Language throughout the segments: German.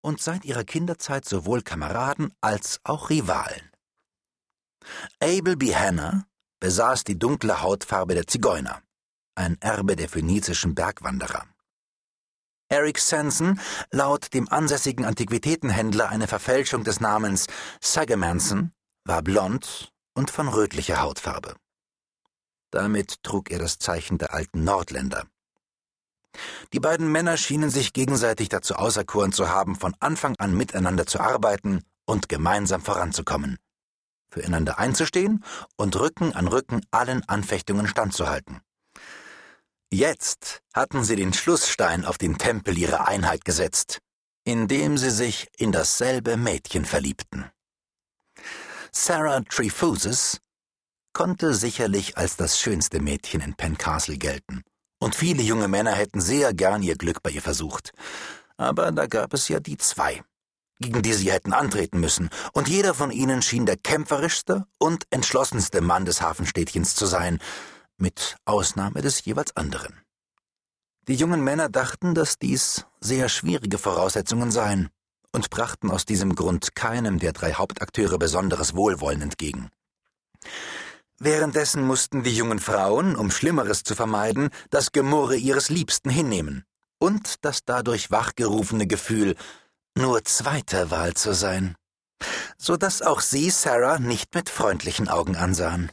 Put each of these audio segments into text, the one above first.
und seit ihrer Kinderzeit sowohl Kameraden als auch Rivalen. Abel B. Hanna besaß die dunkle Hautfarbe der Zigeuner, ein Erbe der phönizischen Bergwanderer. Eric Sanson, laut dem ansässigen Antiquitätenhändler eine Verfälschung des Namens Sagamanson, war blond und von rötlicher Hautfarbe. Damit trug er das Zeichen der alten Nordländer. Die beiden Männer schienen sich gegenseitig dazu auserkoren zu haben, von Anfang an miteinander zu arbeiten und gemeinsam voranzukommen, füreinander einzustehen und Rücken an Rücken allen Anfechtungen standzuhalten. Jetzt hatten sie den Schlussstein auf den Tempel ihrer Einheit gesetzt, indem sie sich in dasselbe Mädchen verliebten. Sarah Trefusis konnte sicherlich als das schönste Mädchen in Penn Castle gelten, und viele junge Männer hätten sehr gern ihr Glück bei ihr versucht. Aber da gab es ja die zwei, gegen die sie hätten antreten müssen, und jeder von ihnen schien der kämpferischste und entschlossenste Mann des Hafenstädtchens zu sein, mit Ausnahme des jeweils anderen. Die jungen Männer dachten, dass dies sehr schwierige Voraussetzungen seien und brachten aus diesem Grund keinem der drei Hauptakteure besonderes Wohlwollen entgegen. Währenddessen mussten die jungen Frauen, um Schlimmeres zu vermeiden, das Gemurre ihres Liebsten hinnehmen und das dadurch wachgerufene Gefühl, nur zweiter Wahl zu sein, so dass auch sie Sarah nicht mit freundlichen Augen ansahen.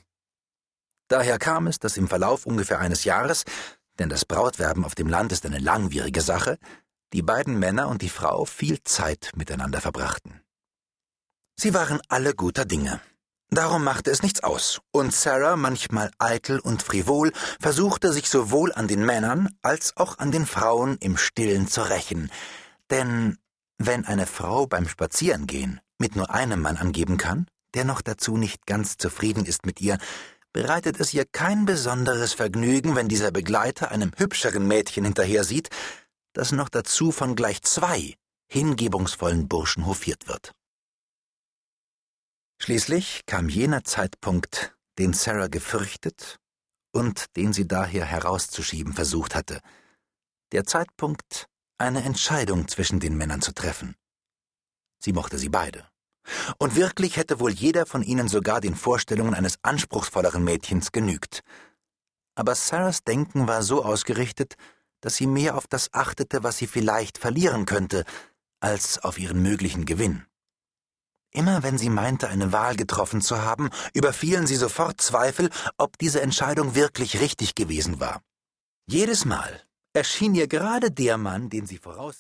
Daher kam es, dass im Verlauf ungefähr eines Jahres, denn das Brautwerben auf dem Land ist eine langwierige Sache, die beiden Männer und die Frau viel Zeit miteinander verbrachten. Sie waren alle guter Dinge. Darum machte es nichts aus, und Sarah, manchmal eitel und frivol, versuchte sich sowohl an den Männern als auch an den Frauen im Stillen zu rächen. Denn wenn eine Frau beim Spazierengehen mit nur einem Mann angeben kann, der noch dazu nicht ganz zufrieden ist mit ihr, bereitet es ihr kein besonderes Vergnügen, wenn dieser Begleiter einem hübscheren Mädchen hinterher sieht, das noch dazu von gleich zwei hingebungsvollen Burschen hofiert wird. Schließlich kam jener Zeitpunkt, den Sarah gefürchtet und den sie daher herauszuschieben versucht hatte, der Zeitpunkt, eine Entscheidung zwischen den Männern zu treffen. Sie mochte sie beide. Und wirklich hätte wohl jeder von ihnen sogar den Vorstellungen eines anspruchsvolleren Mädchens genügt. Aber Sarahs Denken war so ausgerichtet, dass sie mehr auf das achtete, was sie vielleicht verlieren könnte, als auf ihren möglichen Gewinn. Immer wenn sie meinte, eine Wahl getroffen zu haben, überfielen sie sofort Zweifel, ob diese Entscheidung wirklich richtig gewesen war. Jedes Mal erschien ihr gerade der Mann, den sie voraus